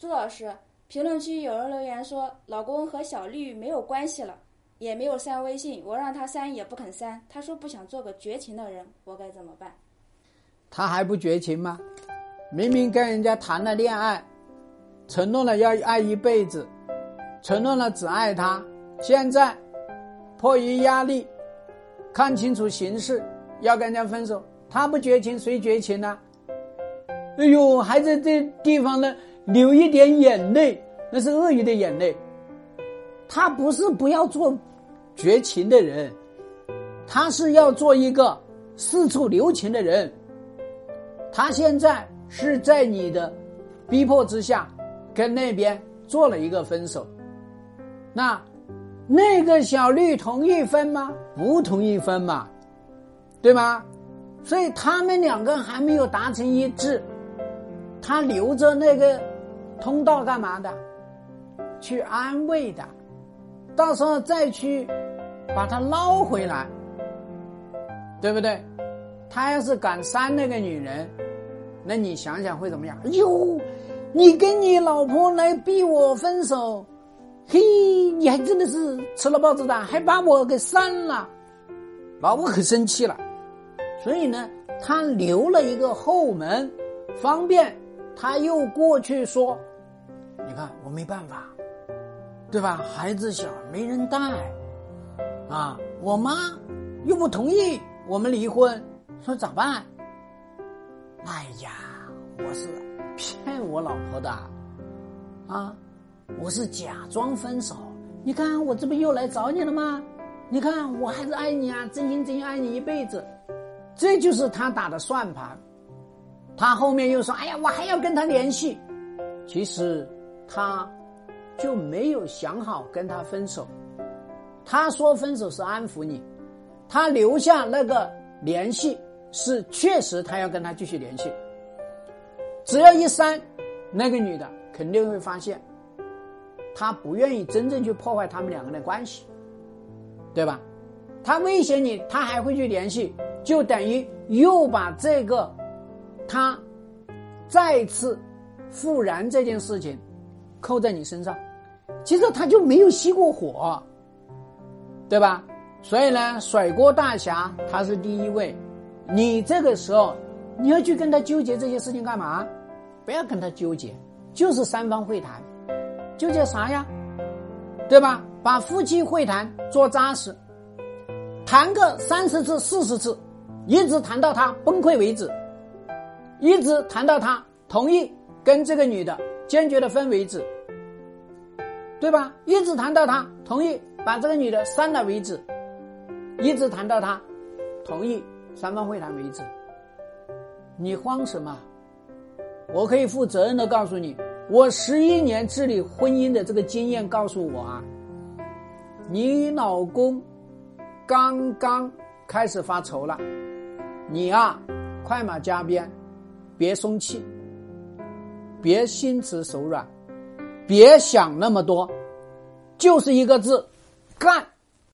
朱老师，评论区有人留言说，老公和小绿没有关系了，也没有删微信，我让他删也不肯删，他说不想做个绝情的人，我该怎么办？他还不绝情吗？明明跟人家谈了恋爱，承诺了要爱一辈子，承诺了只爱他，现在迫于压力，看清楚形势，要跟人家分手，他不绝情谁绝情呢？哎呦，还在这地方呢。流一点眼泪，那是鳄鱼的眼泪。他不是不要做绝情的人，他是要做一个四处留情的人。他现在是在你的逼迫之下，跟那边做了一个分手。那那个小绿同意分吗？不同意分嘛，对吗？所以他们两个还没有达成一致，他留着那个。通道干嘛的？去安慰的，到时候再去把他捞回来，对不对？他要是敢删那个女人，那你想想会怎么样？哎呦，你跟你老婆来逼我分手，嘿，你还真的是吃了豹子胆，还把我给删了，老婆可生气了。所以呢，他留了一个后门，方便他又过去说。你看我没办法，对吧？孩子小没人带，啊，我妈又不同意我们离婚，说咋办？哎呀，我是骗我老婆的，啊，我是假装分手。你看我这不又来找你了吗？你看我还是爱你啊，真心真意爱你一辈子。这就是他打的算盘。他后面又说：“哎呀，我还要跟他联系。”其实。他就没有想好跟他分手，他说分手是安抚你，他留下那个联系是确实他要跟他继续联系。只要一删，那个女的肯定会发现，他不愿意真正去破坏他们两个人的关系，对吧？他威胁你，他还会去联系，就等于又把这个他再次复燃这件事情。扣在你身上，其实他就没有熄过火，对吧？所以呢，甩锅大侠他是第一位。你这个时候你要去跟他纠结这些事情干嘛？不要跟他纠结，就是三方会谈，纠结啥呀？对吧？把夫妻会谈做扎实，谈个三十次、四十次，一直谈到他崩溃为止，一直谈到他同意跟这个女的。坚决的分为止，对吧？一直谈到他同意把这个女的删了为止，一直谈到他同意三方会谈为止。你慌什么？我可以负责任的告诉你，我十一年治理婚姻的这个经验告诉我啊，你老公刚刚开始发愁了，你啊，快马加鞭，别松气。别心慈手软，别想那么多，就是一个字，干。